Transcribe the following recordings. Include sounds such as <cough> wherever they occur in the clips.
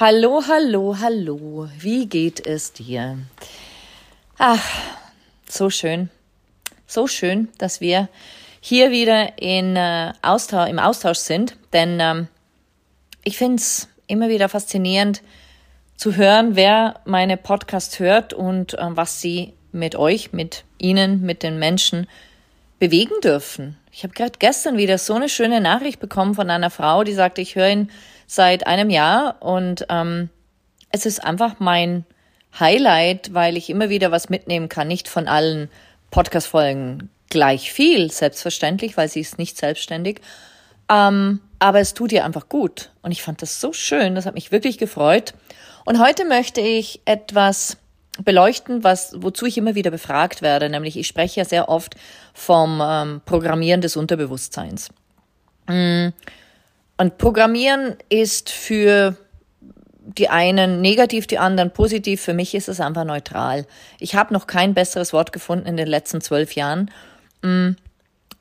Hallo, hallo, hallo. Wie geht es dir? Ach, so schön. So schön, dass wir hier wieder in, äh, Austausch, im Austausch sind, denn ähm, ich finde es immer wieder faszinierend zu hören, wer meine Podcast hört und äh, was sie mit euch, mit Ihnen, mit den Menschen bewegen dürfen. Ich habe gerade gestern wieder so eine schöne Nachricht bekommen von einer Frau, die sagte, ich höre ihn seit einem Jahr und ähm, es ist einfach mein Highlight, weil ich immer wieder was mitnehmen kann. Nicht von allen Podcast-Folgen gleich viel, selbstverständlich, weil sie ist nicht selbstständig. Ähm, aber es tut ihr einfach gut. Und ich fand das so schön, das hat mich wirklich gefreut. Und heute möchte ich etwas beleuchten, was, wozu ich immer wieder befragt werde, nämlich ich spreche ja sehr oft vom ähm, Programmieren des Unterbewusstseins. Mm. Und Programmieren ist für die einen negativ, die anderen positiv. Für mich ist es einfach neutral. Ich habe noch kein besseres Wort gefunden in den letzten zwölf Jahren. Mm,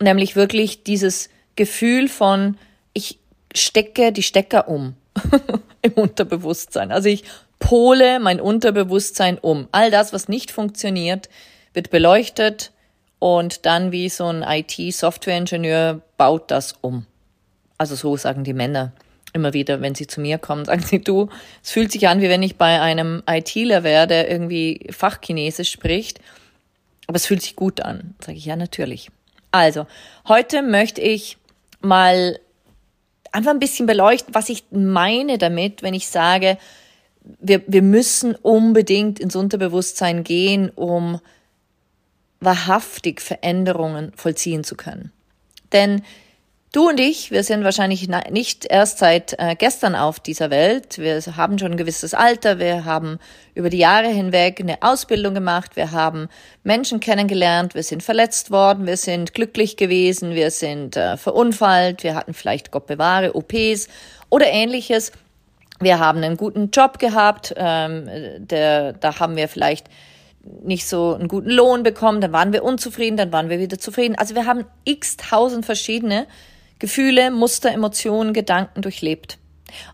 nämlich wirklich dieses Gefühl von, ich stecke die Stecker um <laughs> im Unterbewusstsein. Also ich pole mein Unterbewusstsein um. All das, was nicht funktioniert, wird beleuchtet und dann wie so ein IT-Software-Ingenieur baut das um. Also so sagen die Männer immer wieder, wenn sie zu mir kommen, <laughs> sagen sie, du, es fühlt sich an, wie wenn ich bei einem ITler wäre, der irgendwie Fachchinesisch spricht, aber es fühlt sich gut an. Sage ich, ja, natürlich. Also, heute möchte ich mal einfach ein bisschen beleuchten, was ich meine damit, wenn ich sage, wir, wir müssen unbedingt ins Unterbewusstsein gehen, um wahrhaftig Veränderungen vollziehen zu können. Denn Du und ich, wir sind wahrscheinlich nicht erst seit äh, gestern auf dieser Welt. Wir haben schon ein gewisses Alter. Wir haben über die Jahre hinweg eine Ausbildung gemacht. Wir haben Menschen kennengelernt. Wir sind verletzt worden. Wir sind glücklich gewesen. Wir sind äh, verunfallt. Wir hatten vielleicht, Gott bewahre, OPs oder ähnliches. Wir haben einen guten Job gehabt. Ähm, der, da haben wir vielleicht nicht so einen guten Lohn bekommen. Dann waren wir unzufrieden. Dann waren wir wieder zufrieden. Also wir haben x tausend verschiedene Gefühle, Muster, Emotionen, Gedanken durchlebt.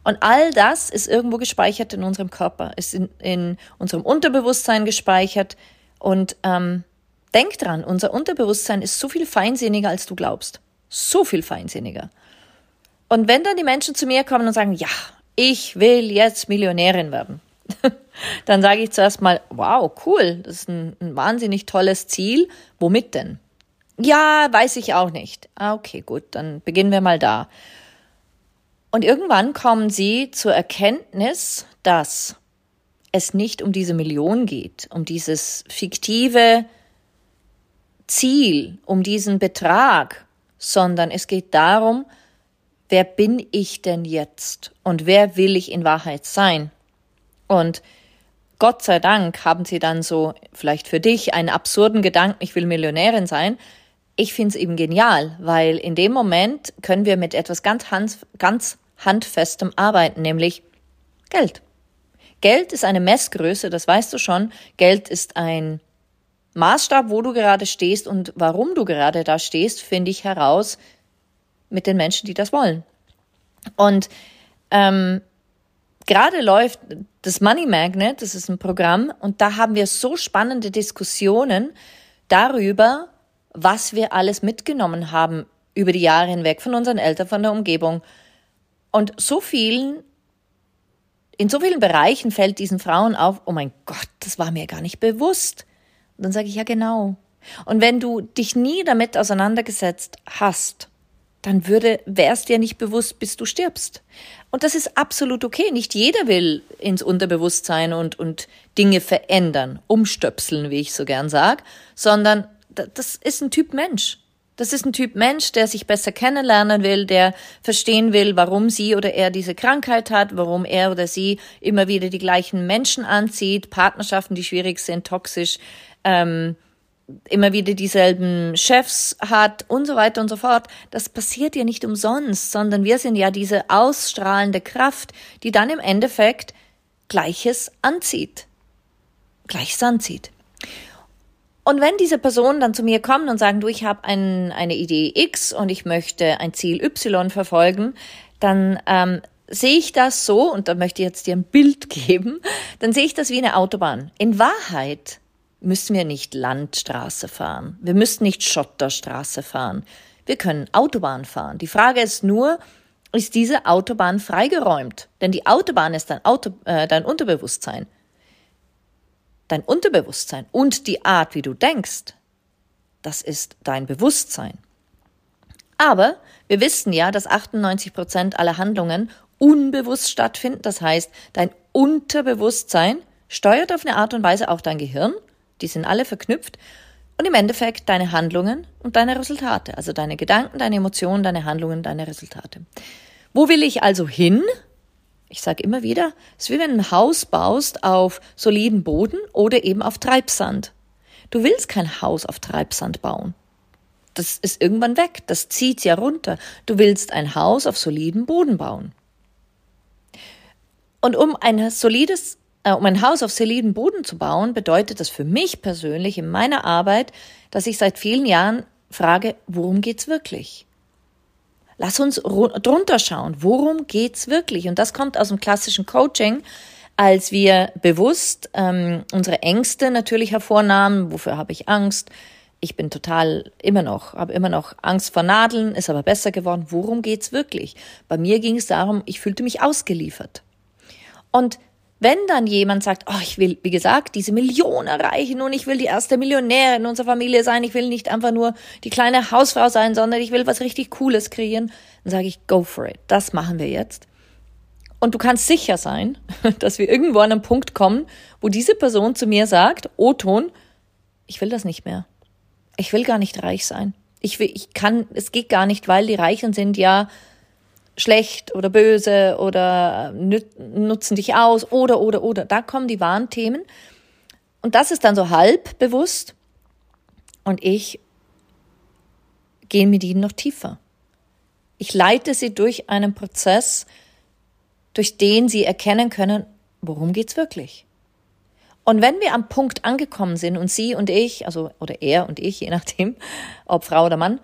Und all das ist irgendwo gespeichert in unserem Körper, ist in, in unserem Unterbewusstsein gespeichert. Und ähm, denk dran, unser Unterbewusstsein ist so viel feinsinniger, als du glaubst. So viel feinsinniger. Und wenn dann die Menschen zu mir kommen und sagen, ja, ich will jetzt Millionärin werden, <laughs> dann sage ich zuerst mal, wow, cool, das ist ein, ein wahnsinnig tolles Ziel. Womit denn? Ja, weiß ich auch nicht. Ah, okay, gut, dann beginnen wir mal da. Und irgendwann kommen sie zur Erkenntnis, dass es nicht um diese Million geht, um dieses fiktive Ziel, um diesen Betrag, sondern es geht darum, wer bin ich denn jetzt und wer will ich in Wahrheit sein? Und Gott sei Dank haben sie dann so vielleicht für dich einen absurden Gedanken, ich will Millionärin sein, ich finde es eben genial, weil in dem Moment können wir mit etwas ganz, hand, ganz handfestem arbeiten, nämlich Geld. Geld ist eine Messgröße, das weißt du schon. Geld ist ein Maßstab, wo du gerade stehst und warum du gerade da stehst, finde ich heraus mit den Menschen, die das wollen. Und ähm, gerade läuft das Money Magnet, das ist ein Programm, und da haben wir so spannende Diskussionen darüber, was wir alles mitgenommen haben über die Jahre hinweg von unseren Eltern, von der Umgebung. Und so vielen in so vielen Bereichen fällt diesen Frauen auf, oh mein Gott, das war mir gar nicht bewusst. Und dann sage ich, ja genau. Und wenn du dich nie damit auseinandergesetzt hast, dann würde, wär's dir nicht bewusst, bis du stirbst. Und das ist absolut okay. Nicht jeder will ins Unterbewusstsein und, und Dinge verändern, umstöpseln, wie ich so gern sag, sondern das ist ein Typ Mensch. Das ist ein Typ Mensch, der sich besser kennenlernen will, der verstehen will, warum sie oder er diese Krankheit hat, warum er oder sie immer wieder die gleichen Menschen anzieht, Partnerschaften, die schwierig sind, toxisch, ähm, immer wieder dieselben Chefs hat und so weiter und so fort. Das passiert ja nicht umsonst, sondern wir sind ja diese ausstrahlende Kraft, die dann im Endeffekt Gleiches anzieht. Gleiches anzieht. Und wenn diese Personen dann zu mir kommen und sagen, du, ich habe ein, eine Idee X und ich möchte ein Ziel Y verfolgen, dann ähm, sehe ich das so, und da möchte ich jetzt dir ein Bild <laughs> geben, dann sehe ich das wie eine Autobahn. In Wahrheit müssen wir nicht Landstraße fahren. Wir müssen nicht Schotterstraße fahren. Wir können Autobahn fahren. Die Frage ist nur, ist diese Autobahn freigeräumt? Denn die Autobahn ist dein, Auto, äh, dein Unterbewusstsein dein Unterbewusstsein und die Art, wie du denkst, das ist dein Bewusstsein. Aber wir wissen ja, dass 98 Prozent aller Handlungen unbewusst stattfinden. Das heißt, dein Unterbewusstsein steuert auf eine Art und Weise auch dein Gehirn. Die sind alle verknüpft. Und im Endeffekt deine Handlungen und deine Resultate. Also deine Gedanken, deine Emotionen, deine Handlungen, deine Resultate. Wo will ich also hin? Ich sage immer wieder, es ist wie wenn du ein Haus baust auf soliden Boden oder eben auf Treibsand. Du willst kein Haus auf Treibsand bauen. Das ist irgendwann weg, das zieht ja runter. Du willst ein Haus auf soliden Boden bauen. Und um ein solides, äh, um ein Haus auf soliden Boden zu bauen, bedeutet das für mich persönlich in meiner Arbeit, dass ich seit vielen Jahren frage, worum geht's wirklich? Lass uns drunter schauen. Worum geht's wirklich? Und das kommt aus dem klassischen Coaching, als wir bewusst ähm, unsere Ängste natürlich hervornahmen. Wofür habe ich Angst? Ich bin total immer noch, habe immer noch Angst vor Nadeln, ist aber besser geworden. Worum geht's wirklich? Bei mir ging es darum, ich fühlte mich ausgeliefert. Und wenn dann jemand sagt, oh, ich will, wie gesagt, diese Million erreichen und ich will die erste Millionärin in unserer Familie sein, ich will nicht einfach nur die kleine Hausfrau sein, sondern ich will was richtig Cooles kreieren, dann sage ich, go for it. Das machen wir jetzt. Und du kannst sicher sein, <laughs> dass wir irgendwo an einen Punkt kommen, wo diese Person zu mir sagt, O-Ton, ich will das nicht mehr. Ich will gar nicht reich sein. Ich will, ich kann, es geht gar nicht, weil die Reichen sind ja schlecht oder böse oder nutzen dich aus oder, oder, oder. Da kommen die wahren Themen. Und das ist dann so halb bewusst. Und ich gehe mit ihnen noch tiefer. Ich leite sie durch einen Prozess, durch den sie erkennen können, worum geht's wirklich. Und wenn wir am Punkt angekommen sind und sie und ich, also, oder er und ich, je nachdem, <laughs> ob Frau oder Mann,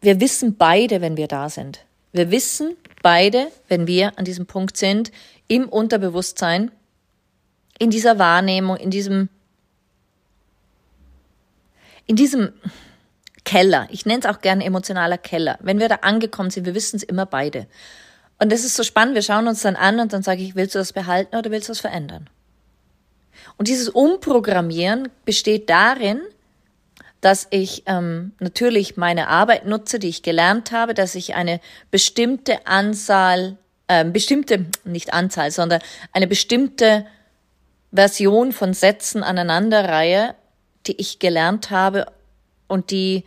wir wissen beide, wenn wir da sind. Wir wissen, beide, wenn wir an diesem Punkt sind, im Unterbewusstsein, in dieser Wahrnehmung, in diesem, in diesem Keller. Ich nenne es auch gerne emotionaler Keller. Wenn wir da angekommen sind, wir wissen es immer beide. Und das ist so spannend. Wir schauen uns dann an und dann sage ich, willst du das behalten oder willst du das verändern? Und dieses Umprogrammieren besteht darin, dass ich ähm, natürlich meine Arbeit nutze, die ich gelernt habe, dass ich eine bestimmte Anzahl, äh, bestimmte, nicht Anzahl, sondern eine bestimmte Version von Sätzen aneinanderreihe, die ich gelernt habe und die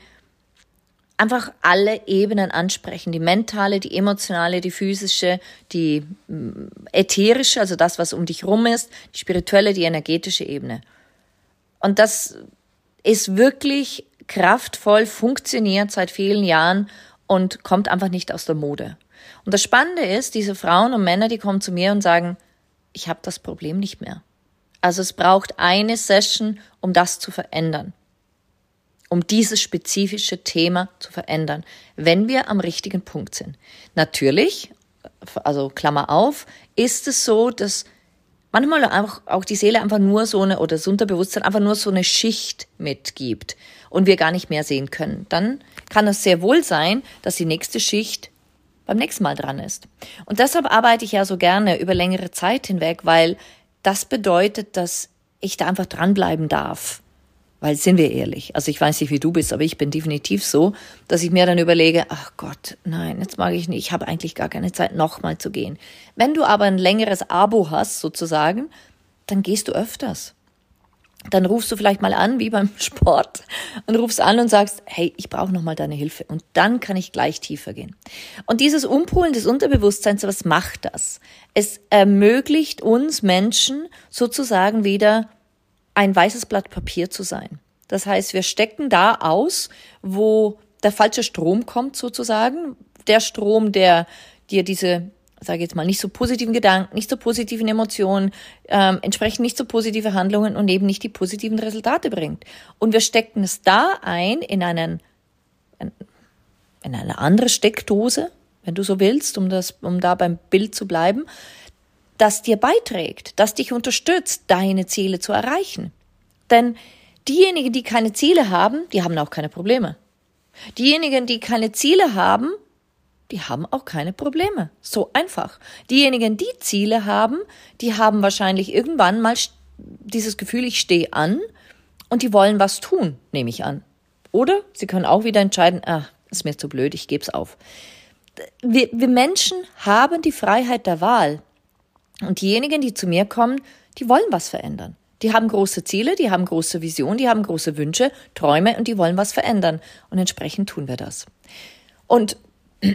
einfach alle Ebenen ansprechen. Die mentale, die emotionale, die physische, die mm, ätherische, also das, was um dich rum ist, die spirituelle, die energetische Ebene. Und das ist wirklich kraftvoll, funktioniert seit vielen Jahren und kommt einfach nicht aus der Mode. Und das Spannende ist, diese Frauen und Männer, die kommen zu mir und sagen, ich habe das Problem nicht mehr. Also es braucht eine Session, um das zu verändern. Um dieses spezifische Thema zu verändern, wenn wir am richtigen Punkt sind. Natürlich, also Klammer auf, ist es so, dass manchmal auch, auch die Seele einfach nur so eine, oder das Unterbewusstsein einfach nur so eine Schicht mitgibt und wir gar nicht mehr sehen können. Dann kann es sehr wohl sein, dass die nächste Schicht beim nächsten Mal dran ist. Und deshalb arbeite ich ja so gerne über längere Zeit hinweg, weil das bedeutet, dass ich da einfach dranbleiben darf. Weil sind wir ehrlich, also ich weiß nicht, wie du bist, aber ich bin definitiv so, dass ich mir dann überlege, ach Gott, nein, jetzt mag ich nicht, ich habe eigentlich gar keine Zeit, nochmal zu gehen. Wenn du aber ein längeres Abo hast, sozusagen, dann gehst du öfters dann rufst du vielleicht mal an, wie beim <laughs> Sport, und rufst an und sagst, hey, ich brauche nochmal deine Hilfe. Und dann kann ich gleich tiefer gehen. Und dieses Umpolen des Unterbewusstseins, was macht das? Es ermöglicht uns Menschen sozusagen wieder ein weißes Blatt Papier zu sein. Das heißt, wir stecken da aus, wo der falsche Strom kommt sozusagen. Der Strom, der dir diese sage jetzt mal, nicht so positiven Gedanken, nicht so positiven Emotionen, ähm, entsprechend nicht so positive Handlungen und eben nicht die positiven Resultate bringt. Und wir stecken es da ein in einen, in eine andere Steckdose, wenn du so willst, um das, um da beim Bild zu bleiben, das dir beiträgt, das dich unterstützt, deine Ziele zu erreichen. Denn diejenigen, die keine Ziele haben, die haben auch keine Probleme. Diejenigen, die keine Ziele haben, die haben auch keine Probleme. So einfach. Diejenigen, die Ziele haben, die haben wahrscheinlich irgendwann mal dieses Gefühl, ich stehe an und die wollen was tun, nehme ich an. Oder sie können auch wieder entscheiden, ah, ist mir zu blöd, ich gebe es auf. Wir, wir Menschen haben die Freiheit der Wahl. Und diejenigen, die zu mir kommen, die wollen was verändern. Die haben große Ziele, die haben große Visionen, die haben große Wünsche, Träume und die wollen was verändern. Und entsprechend tun wir das. Und <clears throat>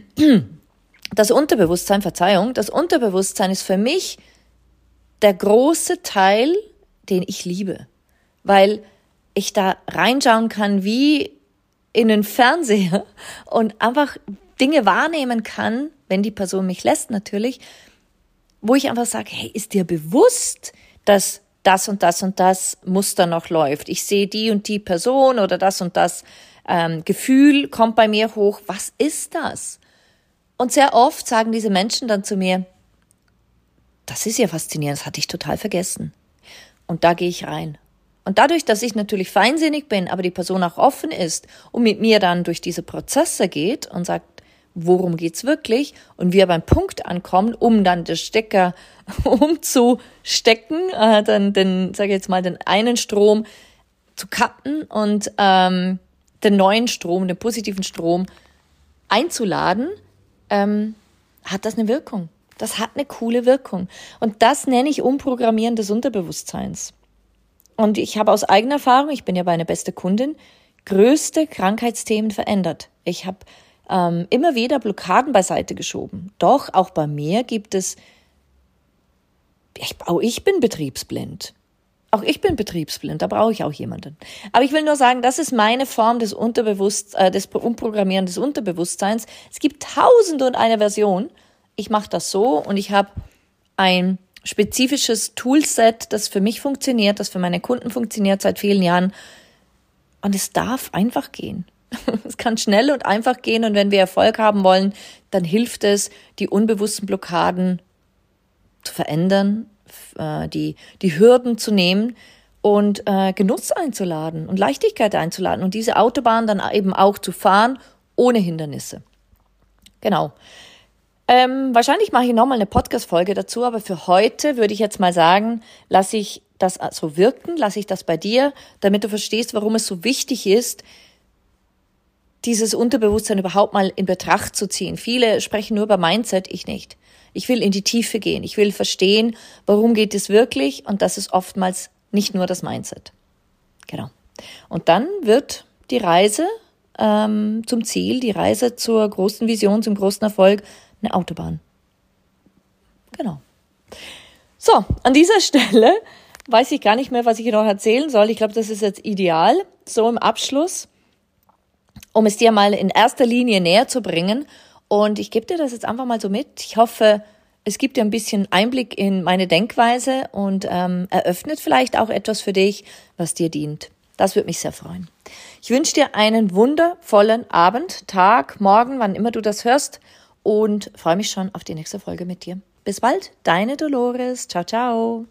das Unterbewusstsein, Verzeihung, das Unterbewusstsein ist für mich der große Teil, den ich liebe, weil ich da reinschauen kann wie in den Fernseher <laughs> und einfach Dinge wahrnehmen kann, wenn die Person mich lässt natürlich, wo ich einfach sage, hey, ist dir bewusst, dass das und das und das Muster noch läuft? Ich sehe die und die Person oder das und das ähm, Gefühl kommt bei mir hoch. Was ist das? Und sehr oft sagen diese Menschen dann zu mir, das ist ja faszinierend, das hatte ich total vergessen. Und da gehe ich rein. Und dadurch, dass ich natürlich feinsinnig bin, aber die Person auch offen ist und mit mir dann durch diese Prozesse geht und sagt, worum geht's wirklich? Und wir beim Punkt ankommen, um dann den Stecker <laughs> umzustecken, äh, dann den, sage ich jetzt mal, den einen Strom zu cutten und ähm, den neuen Strom, den positiven Strom einzuladen, ähm, hat das eine Wirkung. Das hat eine coole Wirkung. Und das nenne ich Umprogrammieren des Unterbewusstseins. Und ich habe aus eigener Erfahrung, ich bin ja meine beste Kundin, größte Krankheitsthemen verändert. Ich habe ähm, immer wieder Blockaden beiseite geschoben. Doch auch bei mir gibt es, ich, auch ich bin betriebsblind. Auch ich bin betriebsblind, da brauche ich auch jemanden. Aber ich will nur sagen, das ist meine Form des Unterbewusst, äh, des Umprogrammieren des Unterbewusstseins. Es gibt tausende und eine Version. Ich mache das so und ich habe ein spezifisches Toolset, das für mich funktioniert, das für meine Kunden funktioniert seit vielen Jahren. Und es darf einfach gehen. <laughs> Es kann schnell und einfach gehen und wenn wir Erfolg haben wollen, dann hilft es, die unbewussten Blockaden zu verändern, äh, die, die Hürden zu nehmen und äh, Genuss einzuladen und Leichtigkeit einzuladen und diese Autobahn dann eben auch zu fahren ohne Hindernisse. Genau. Ähm, wahrscheinlich mache ich nochmal eine Podcast-Folge dazu, aber für heute würde ich jetzt mal sagen, lasse ich das so wirken, lasse ich das bei dir, damit du verstehst, warum es so wichtig ist, dieses Unterbewusstsein überhaupt mal in Betracht zu ziehen. Viele sprechen nur über Mindset, ich nicht. Ich will in die Tiefe gehen. Ich will verstehen, warum geht es wirklich und das ist oftmals nicht nur das Mindset. Genau. Und dann wird die Reise ähm, zum Ziel, die Reise zur großen Vision, zum großen Erfolg, eine Autobahn. Genau. So, an dieser <laughs> Stelle weiß ich gar nicht mehr, was ich noch erzählen soll. Ich glaube, das ist jetzt ideal, so im Abschluss, um es dir mal in erster Linie näher zu bringen und ich gebe dir das jetzt einfach mal so mit. Ich hoffe, es gibt dir ein bisschen Einblick in meine Denkweise und ähm, eröffnet vielleicht auch etwas für dich, was dir dient. Das würde mich sehr freuen. Ich wünsche dir einen wundervollen Abend, Tag, Morgen, wann immer du das hörst und freue mich schon auf die nächste Folge mit dir. Bis bald, deine Dolores. Ciao, ciao.